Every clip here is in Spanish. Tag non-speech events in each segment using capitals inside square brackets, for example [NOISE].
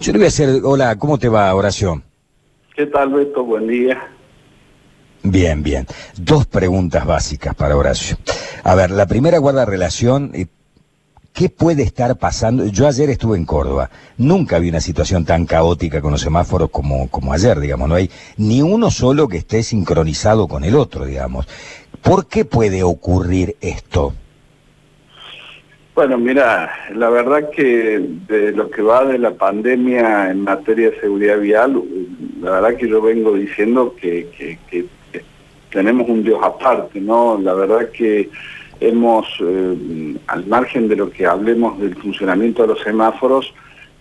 Yo le voy a hacer, hola, ¿cómo te va, Horacio? ¿Qué tal, Beto? Buen día. Bien, bien. Dos preguntas básicas para Horacio. A ver, la primera guarda relación, eh, ¿qué puede estar pasando? Yo ayer estuve en Córdoba, nunca vi una situación tan caótica con los semáforos como, como ayer, digamos, no hay ni uno solo que esté sincronizado con el otro, digamos. ¿Por qué puede ocurrir esto? Bueno, mira, la verdad que de lo que va de la pandemia en materia de seguridad vial, la verdad que yo vengo diciendo que, tenemos un Dios aparte, ¿no? La verdad que hemos, eh, al margen de lo que hablemos del funcionamiento de los semáforos,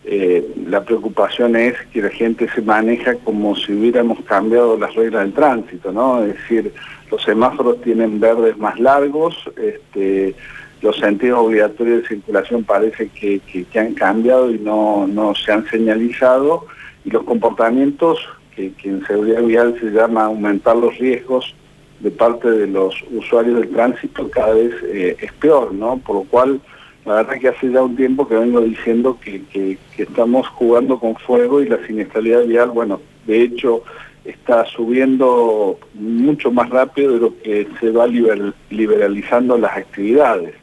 eh, la preocupación es que la gente se maneja como si hubiéramos cambiado las reglas del tránsito, ¿no? Es decir, los semáforos tienen verdes más largos, este, los sentidos obligatorios de circulación parece que, han cambiado y no, se han señalizado y los comportamientos que, en seguridad vial se llama aumentar los riesgos de parte de los usuarios del tránsito cada vez eh, es peor, ¿no? Por lo cual, la verdad que hace ya un tiempo que vengo diciendo que, que, estamos jugando con fuego y la siniestralidad vial, bueno, de hecho está subiendo mucho más rápido de lo que se va liberalizando las actividades.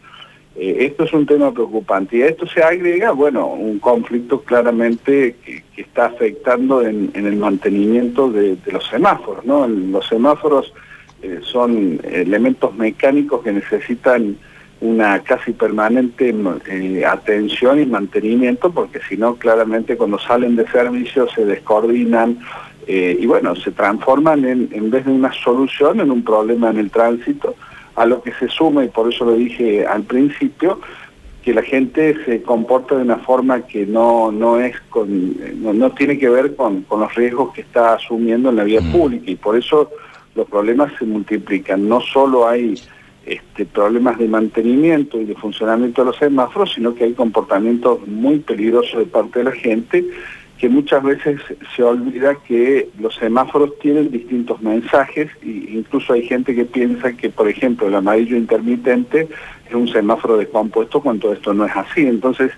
Eh, esto es un tema preocupante y a esto se agrega, bueno, un conflicto claramente que, está afectando en, el mantenimiento de, los semáforos, ¿no? Los semáforos eh, son elementos mecánicos que necesitan una casi permanente eh, atención y mantenimiento porque si no claramente cuando salen de servicio se descoordinan y bueno, se transforman en, en vez de una solución en un problema en el tránsito a lo que se suma, y por eso lo dije al principio, que la gente se comporta de una forma que no, no es con, no, tiene que ver con, los riesgos que está asumiendo en la vía mm. pública y por eso los problemas se multiplican. No solo hay este, problemas de mantenimiento y de funcionamiento de los semáforos, sino que hay comportamientos muy peligrosos de parte de la gente que muchas veces se olvida que los semáforos tienen distintos mensajes e incluso hay gente que piensa que, por ejemplo, el amarillo intermitente es un semáforo descompuesto cuando esto no es así. Entonces,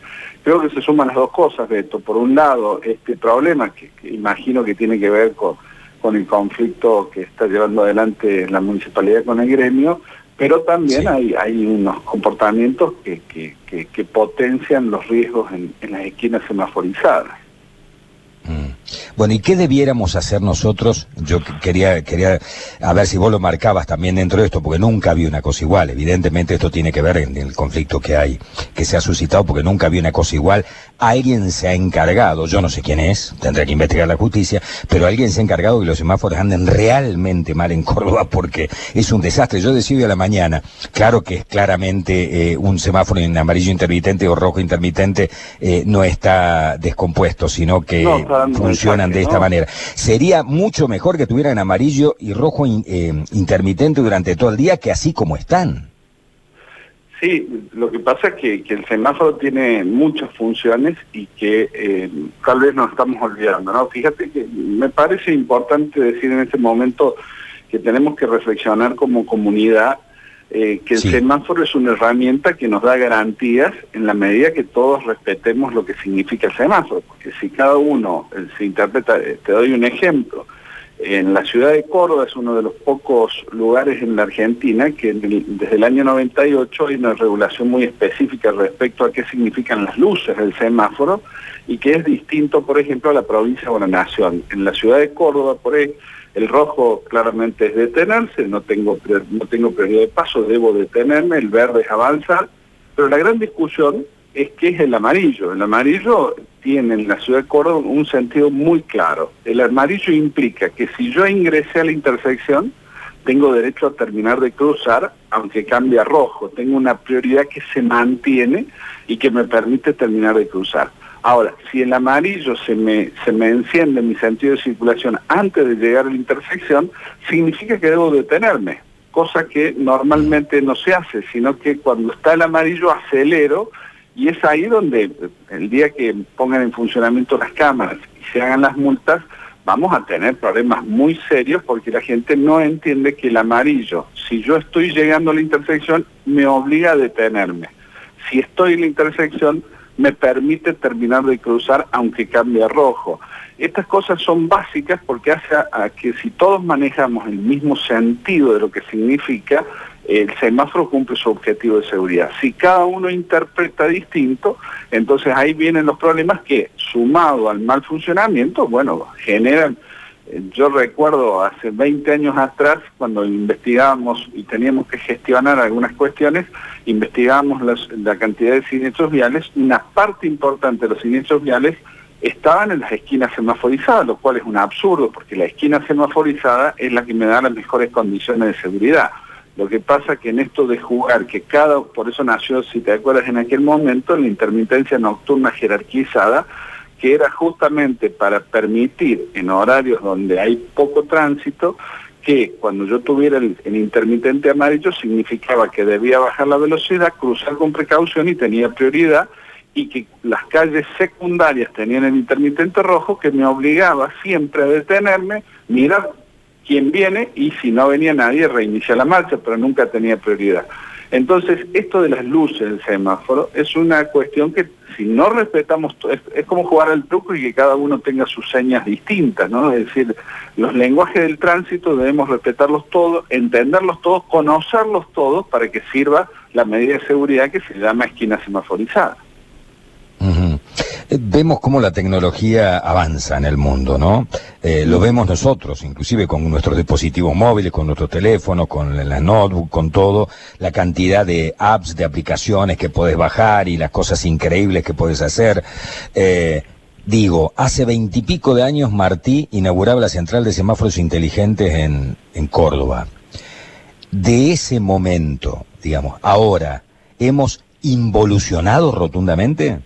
creo que se suman las dos cosas, Beto. Por un lado, este problema que, imagino que tiene que ver con, con el conflicto que está llevando adelante la municipalidad con el gremio, pero también hay, hay unos comportamientos que, que, potencian los riesgos en las esquinas semaforizadas. Bueno, ¿y qué debiéramos hacer nosotros? Yo quería, quería, a ver si vos lo marcabas también dentro de esto, porque nunca había una cosa igual. Evidentemente esto tiene que ver en el conflicto que hay, que se ha suscitado, porque nunca había una cosa igual. Alguien se ha encargado, yo no sé quién es, tendré que investigar la justicia, pero alguien se ha encargado que los semáforos anden realmente mal en Córdoba porque es un desastre. Yo decido a la mañana, claro que es claramente eh, un semáforo en amarillo intermitente o rojo intermitente eh, no está descompuesto, sino que funcionan de esta manera. Sería mucho mejor que tuvieran amarillo y rojo eh, intermitente durante todo el día que así como están. Sí, lo que pasa es que, el semáforo tiene muchas funciones y que eh, tal vez nos estamos olvidando, ¿no? Fíjate que me parece importante decir en este momento que tenemos que reflexionar como comunidad eh, que el semáforo es una herramienta que nos da garantías en la medida que todos respetemos lo que significa el semáforo, porque si cada uno se interpreta, eh, te doy un ejemplo, en la ciudad de Córdoba es uno de los pocos lugares en la Argentina que desde el año 98 hay una regulación muy específica respecto a qué significan las luces del semáforo y que es distinto, por ejemplo, a la provincia o la nación. En la ciudad de Córdoba, por ejemplo, el rojo claramente es detenerse, no tengo, no tengo prioridad de paso, debo detenerme, el verde es avanzar, pero la gran discusión es que es el amarillo. El amarillo tiene en la ciudad de Córdoba un sentido muy claro. El amarillo implica que si yo ingresé a la intersección, tengo derecho a terminar de cruzar, aunque cambie a rojo. Tengo una prioridad que se mantiene y que me permite terminar de cruzar. Ahora, si el amarillo se me, se me enciende en mi sentido de circulación antes de llegar a la intersección, significa que debo detenerme, cosa que normalmente no se hace, sino que cuando está el amarillo acelero y es ahí donde el día que pongan en funcionamiento las cámaras y se hagan las multas, vamos a tener problemas muy serios porque la gente no entiende que el amarillo, si yo estoy llegando a la intersección, me obliga a detenerme. Si estoy en la intersección, me permite terminar de cruzar aunque cambie a rojo. Estas cosas son básicas porque hace que si todos manejamos el mismo sentido de lo que significa, el semáforo cumple su objetivo de seguridad. Si cada uno interpreta distinto, entonces ahí vienen los problemas que, sumado al mal funcionamiento, bueno, generan yo recuerdo hace 20 años atrás, cuando investigábamos y teníamos que gestionar algunas cuestiones, investigábamos la cantidad de siniestros viales, una parte importante de los siniestros viales estaban en las esquinas semaforizadas, lo cual es un absurdo, porque la esquina semaforizada es la que me da las mejores condiciones de seguridad. Lo que pasa que en esto de jugar, que cada, por eso nació, si te acuerdas en aquel momento, la intermitencia nocturna jerarquizada, que era justamente para permitir en horarios donde hay poco tránsito, que cuando yo tuviera el, intermitente amarillo significaba que debía bajar la velocidad, cruzar con precaución y tenía prioridad, y que las calles secundarias tenían el intermitente rojo que me obligaba siempre a detenerme, mirar quién viene y si no venía nadie reiniciar la marcha, pero nunca tenía prioridad. Entonces, esto de las luces del semáforo es una cuestión que si no respetamos, es, es, como jugar al truco y que cada uno tenga sus señas distintas, ¿no? Es decir, los lenguajes del tránsito debemos respetarlos todos, entenderlos todos, conocerlos todos para que sirva la medida de seguridad que se llama esquina semaforizada. Vemos cómo la tecnología avanza en el mundo, ¿no? Eh, lo vemos nosotros, inclusive con nuestros dispositivos móviles, con nuestros teléfonos, con la notebook, con todo, la cantidad de apps, de aplicaciones que puedes bajar y las cosas increíbles que puedes hacer. Eh, digo, hace veintipico de años Martí inauguraba la central de semáforos inteligentes en, en Córdoba. De ese momento, digamos, ahora, ¿hemos involucionado rotundamente?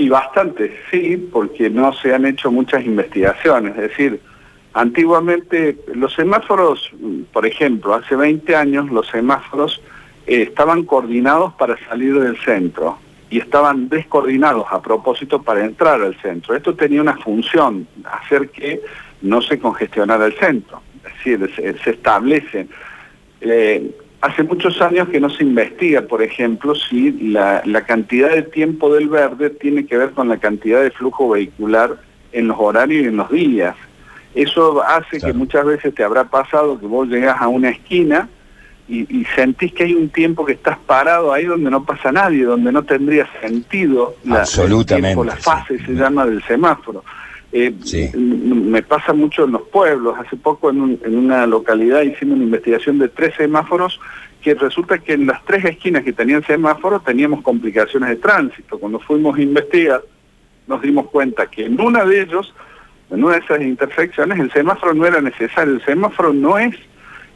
Y bastante, sí, porque no se han hecho muchas investigaciones. Es decir, antiguamente los semáforos, por ejemplo, hace 20 años los semáforos eh, estaban coordinados para salir del centro y estaban descoordinados a propósito para entrar al centro. Esto tenía una función, hacer que no se congestionara el centro. Es decir, se, se establecen. Eh, Hace muchos años que no se investiga, por ejemplo, si la, cantidad de tiempo del verde tiene que ver con la cantidad de flujo vehicular en los horarios y en los días. Eso hace que muchas veces te habrá pasado que vos llegas a una esquina y, sentís que hay un tiempo que estás parado ahí donde no pasa nadie, donde no tendría sentido la, Absolutamente, la fase se llama del semáforo. Eh, me pasa mucho en los pueblos. Hace poco en, una localidad hicimos una investigación de tres semáforos que resulta que en las tres esquinas que tenían semáforos teníamos complicaciones de tránsito. Cuando fuimos a investigar nos dimos cuenta que en una de ellos, en una de esas intersecciones, el semáforo no era necesario. El semáforo no es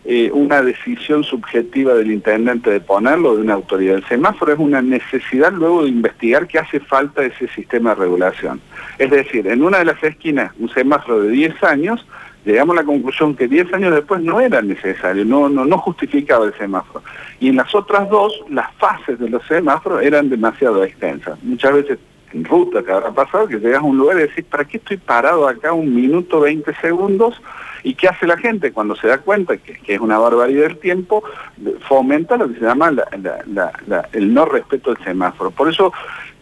eh, una decisión subjetiva del intendente de ponerlo, de una autoridad. El semáforo es una necesidad luego de investigar que hace falta ese sistema de regulación. Es decir, en una de las esquinas, un semáforo de 10 años, llegamos a la conclusión que 10 años después no era necesario, no, no, no justificaba el semáforo. Y en las otras dos, las fases de los semáforos eran demasiado extensas. Muchas veces ruta que habrá pasado, que llegas a un lugar y decís, ¿para qué estoy parado acá un minuto 20 segundos? ¿Y qué hace la gente cuando se da cuenta que, es una barbaridad el tiempo? Fomenta lo que se llama el no respeto del semáforo. Por eso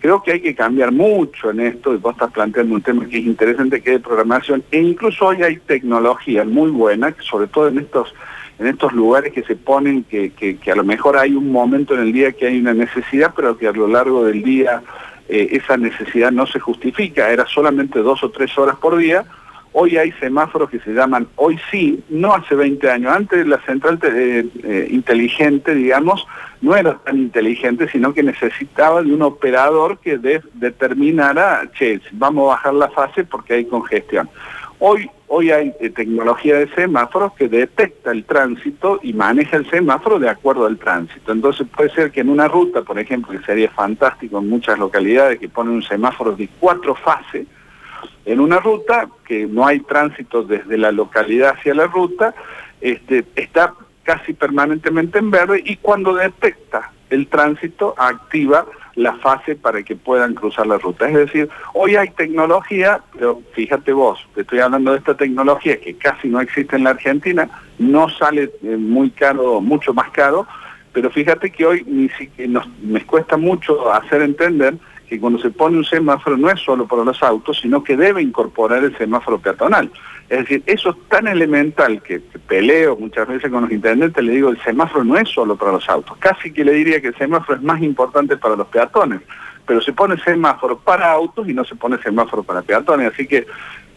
creo que hay que cambiar mucho en esto, y vos estás planteando un tema que es interesante, que es de programación, e incluso hoy hay tecnología muy buena, sobre todo en estos en estos lugares que se ponen, que, que, a lo mejor hay un momento en el día que hay una necesidad, pero que a lo largo del día eh, esa necesidad no se justifica, era solamente dos o tres horas por día, Hoy hay semáforos que se llaman Hoy sí, no hace 20 años. Antes la central eh, eh, inteligente, digamos, no era tan inteligente, sino que necesitaba de un operador que determinara, che, vamos a bajar la fase porque hay congestión. Hoy, hoy hay eh, tecnología de semáforos que detecta el tránsito y maneja el semáforo de acuerdo al tránsito. Entonces puede ser que en una ruta, por ejemplo, que sería fantástico en muchas localidades que ponen un semáforo de cuatro fases, en una ruta que no hay tránsito desde la localidad hacia la ruta, este, está casi permanentemente en verde y cuando detecta el tránsito activa la fase para que puedan cruzar la ruta. Es decir, hoy hay tecnología, pero fíjate vos, estoy hablando de esta tecnología que casi no existe en la Argentina, no sale eh, muy caro, mucho más caro, pero fíjate que hoy ni siquiera nos, me cuesta mucho hacer entender que cuando se pone un semáforo no es solo para los autos, sino que debe incorporar el semáforo peatonal. Es decir, eso es tan elemental que, peleo muchas veces con los intendentes, le digo, el semáforo no es solo para los autos, casi que le diría que el semáforo es más importante para los peatones, pero se pone semáforo para autos y no se pone semáforo para peatones, así que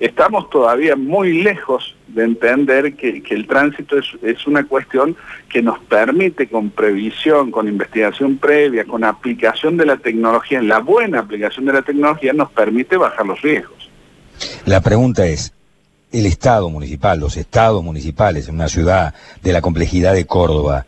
estamos todavía muy lejos de entender que, el tránsito es, una cuestión que nos permite con previsión, con investigación previa, con aplicación de la tecnología, la buena aplicación de la tecnología, nos permite bajar los riesgos. La pregunta es, el Estado municipal, los estados municipales en una ciudad de la complejidad de Córdoba,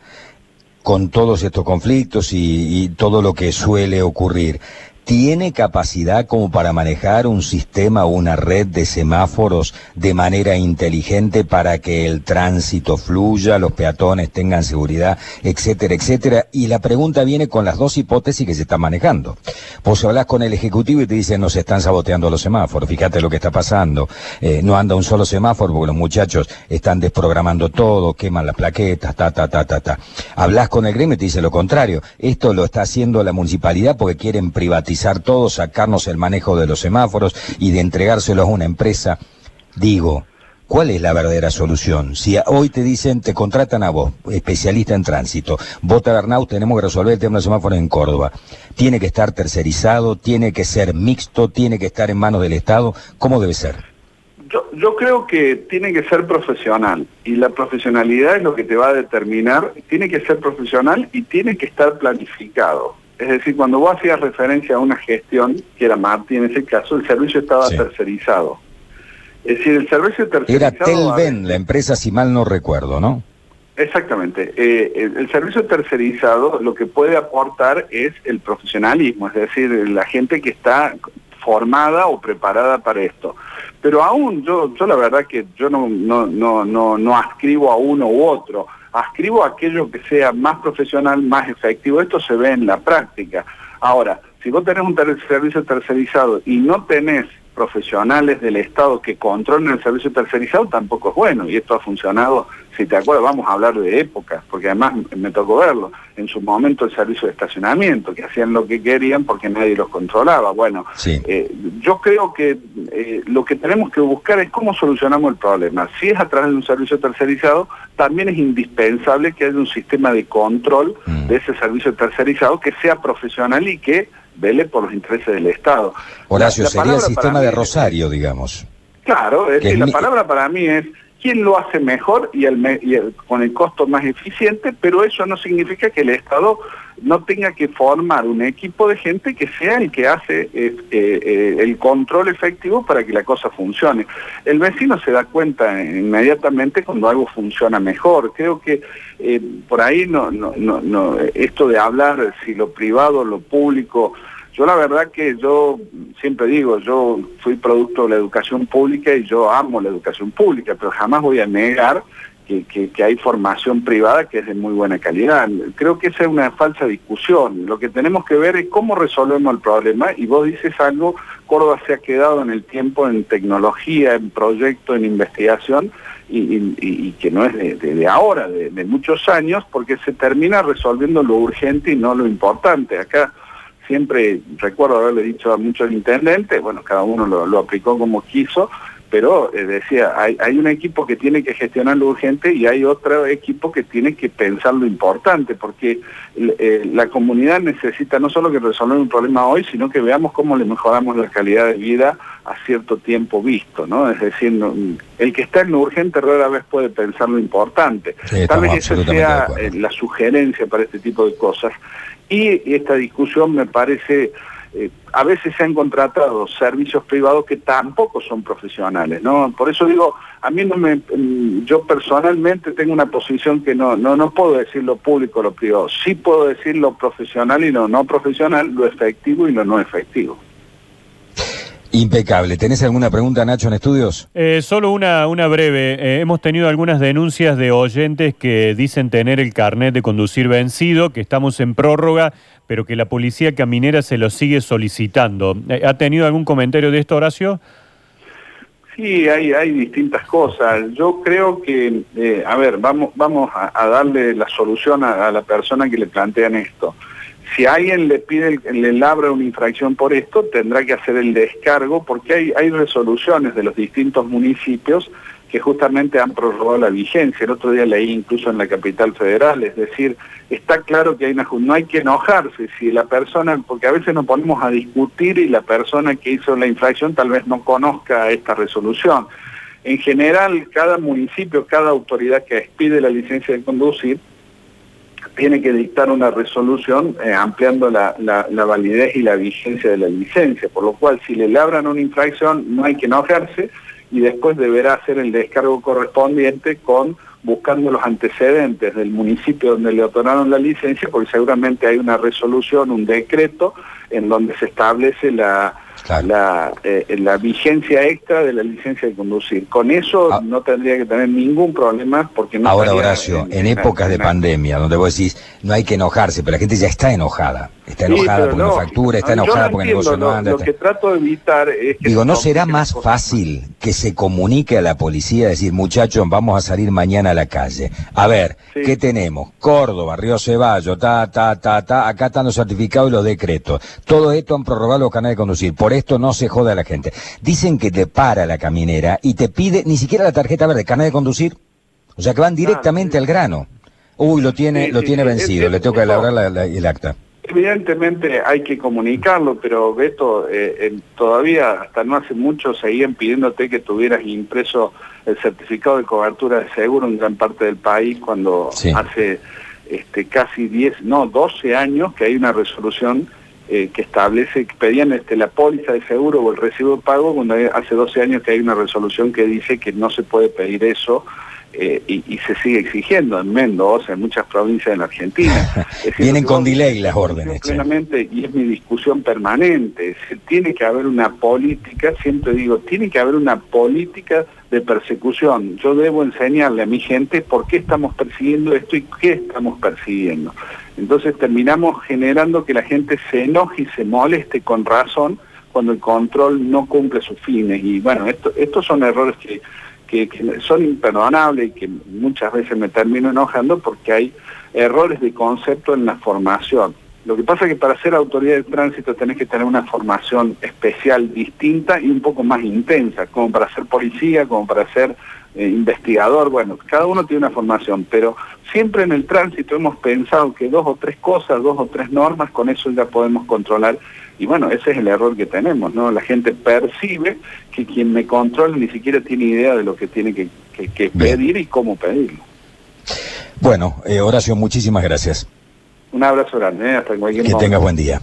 con todos estos conflictos y todo lo que suele ocurrir, tiene capacidad como para manejar un sistema o una red de semáforos de manera inteligente para que el tránsito fluya, los peatones tengan seguridad, etcétera, etcétera. Y la pregunta viene con las dos hipótesis que se están manejando. Vos hablas con el Ejecutivo y te dicen, nos están saboteando los semáforos, fíjate lo que está pasando, eh, no anda un solo semáforo porque los muchachos están desprogramando todo, queman las plaquetas, ta, ta, ta, ta, ta. Hablas con el gremio y te dice lo contrario, esto lo está haciendo la municipalidad porque quieren privatizar todo, sacarnos el manejo de los semáforos y de entregárselos a una empresa. Digo, ¿Cuál es la verdadera solución? Si hoy te dicen, te contratan a vos, especialista en tránsito, vos Bernau, tenemos que resolver el tema de semáforos en Córdoba. Tiene que estar tercerizado, tiene que ser mixto, tiene que estar en manos del Estado. ¿Cómo debe ser? Yo, yo creo que tiene que ser profesional y la profesionalidad es lo que te va a determinar. Tiene que ser profesional y tiene que estar planificado. Es decir, cuando vos hacías referencia a una gestión, que era Marti en ese caso, el servicio estaba tercerizado. Es decir, el servicio tercerizado... Era Telven, la empresa, si mal no recuerdo, ¿no? Exactamente. Eh, el, servicio tercerizado lo que puede aportar es el profesionalismo, es decir, la gente que está formada o preparada para esto. Pero aún yo, yo la verdad que yo no, no, no, no, no ascribo a uno u otro ascribo aquello que sea más profesional, más efectivo. Esto se ve en la práctica. Ahora, si vos tenés un servicio tercerizado y no tenés profesionales del Estado que controlen el servicio tercerizado tampoco es bueno. Y esto ha funcionado, si te acuerdas, vamos a hablar de épocas, porque además me tocó verlo. En su momento el servicio de estacionamiento, que hacían lo que querían porque nadie los controlaba. Bueno, eh, yo creo que eh, lo que tenemos que buscar es cómo solucionamos el problema. Si es a través de un servicio tercerizado, también es indispensable que haya un sistema de control mm. de ese servicio tercerizado que sea profesional y que vele por los intereses del Estado. Horacio, sería el sistema de Rosario, digamos. Claro, es, la palabra para mí es quién lo hace mejor y, con el costo más eficiente, pero eso no significa que el Estado no tenga que formar un equipo de gente que sea el que hace eh, eh, el control efectivo para que la cosa funcione. El vecino se da cuenta inmediatamente cuando algo funciona mejor. Creo que eh, por ahí no, no, esto de hablar si lo privado, lo público, yo la verdad que yo siempre digo, yo fui producto de la educación pública y yo amo la educación pública, pero jamás voy a negar que, hay formación privada que es de muy buena calidad. Creo que esa es una falsa discusión. Lo que tenemos que ver es cómo resolvemos el problema y vos dices algo, Córdoba se ha quedado en el tiempo en tecnología, en proyecto, en investigación y, que no es de, ahora, de, muchos años, porque se termina resolviendo lo urgente y no lo importante. Acá siempre recuerdo haberle dicho a muchos intendentes, bueno, cada uno lo, aplicó como quiso, pero eh, decía, hay, un equipo que tiene que gestionar lo urgente y hay otro equipo que tiene que pensar lo importante, porque eh, la comunidad necesita no solo que resolver un problema hoy, sino que veamos cómo le mejoramos la calidad de vida a cierto tiempo visto, ¿no? Es decir, el que está en lo urgente rara vez puede pensar lo importante. Tal vez esa sea eh, la sugerencia para este tipo de cosas. Y esta discusión me parece, eh, a veces se han contratado servicios privados que tampoco son profesionales, ¿no? Por eso digo, a mí no me, mm, yo personalmente tengo una posición que no, no, no puedo decir lo público o lo privado, sí puedo decir lo profesional y lo no profesional, lo efectivo y lo no efectivo. Impecable. ¿Tenés alguna pregunta, Nacho, en estudios? Eh, solo una, una breve. Eh, hemos tenido algunas denuncias de oyentes que dicen tener el carnet de conducir vencido, que estamos en prórroga, pero que la policía caminera se lo sigue solicitando. Eh, ¿Ha tenido algún comentario de esto, Horacio? Sí, hay, hay distintas cosas. Yo creo que, a ver, vamos, vamos a, darle la solución a, a la persona que le plantean esto si alguien le pide, le labra una infracción por esto, tendrá que hacer el descargo porque hay, hay resoluciones de los distintos municipios que justamente han prorrogado la vigencia. El otro día leí incluso en la capital federal, es decir, está claro que hay una, no hay que enojarse si la persona, porque a veces nos ponemos a discutir y la persona que hizo la infracción tal vez no conozca esta resolución. En general, cada municipio, cada autoridad que expide la licencia de conducir, tiene que dictar una resolución eh, ampliando la, la, validez y la vigencia de la licencia, por lo cual si le labran una infracción no hay que enojarse y después deberá hacer el descargo correspondiente con buscando los antecedentes del municipio donde le otorgaron la licencia, porque seguramente hay una resolución, un decreto, en donde se establece la, la, eh, la vigencia extra de la licencia de conducir. Con eso ah. no tendría que tener ningún problema porque no... Ahora, Horacio, en, épocas de pandemia, donde vos decís, no hay que enojarse, pero la gente ya está enojada. Está enojada porque no, factura, está enojada porque el negocio no anda. Lo que trato de evitar es que... Digo, ¿no será más fácil que se comunique a la policía, decir, muchachos, vamos a salir mañana a la calle? A ver, ¿qué tenemos? Córdoba, Río Ceballo, ta, ta, ta, ta, acá están los certificados y los decretos. Todo esto han prorrogado los canales de conducir. Por esto no se jode a la gente. Dicen que te para la caminera y te pide ni siquiera la tarjeta verde, canal de conducir. O sea que van directamente al grano. Uy, lo tiene, lo tiene vencido, le tengo que elaborar el acta. Evidentemente hay que comunicarlo, pero Beto, eh, todavía hasta no hace mucho seguían pidiéndote que tuvieras impreso el certificado de cobertura de seguro en gran parte del país cuando hace este, casi 10, no, 12 años que hay una resolución eh, que establece, que pedían este, la póliza de seguro o el recibo de pago, cuando hace 12 años que hay una resolución que dice que no se puede pedir eso eh, y, se sigue exigiendo en Mendoza, en muchas provincias en la Argentina. [LAUGHS] Vienen con delay las órdenes. y es mi discusión permanente. tiene que haber una política, siempre digo, tiene que haber una política de persecución. Yo debo enseñarle a mi gente por qué estamos persiguiendo esto y qué estamos persiguiendo. Entonces terminamos generando que la gente se enoje y se moleste con razón cuando el control no cumple sus fines. Y bueno, esto, estos son errores que, que, son imperdonables y que muchas veces me termino enojando porque hay errores de concepto en la formación. Lo que pasa es que para ser autoridad de tránsito tenés que tener una formación especial distinta y un poco más intensa, como para ser policía, como para ser eh, investigador, bueno, cada uno tiene una formación, pero siempre en el tránsito hemos pensado que dos o tres cosas, dos o tres normas, con eso ya podemos controlar. Y bueno, ese es el error que tenemos, ¿no? La gente percibe que quien me controla ni siquiera tiene idea de lo que tiene que, pedir y cómo pedirlo. Bueno, eh, Horacio, muchísimas gracias. Un abrazo grande, ¿eh? hasta cualquier Que tengas buen día.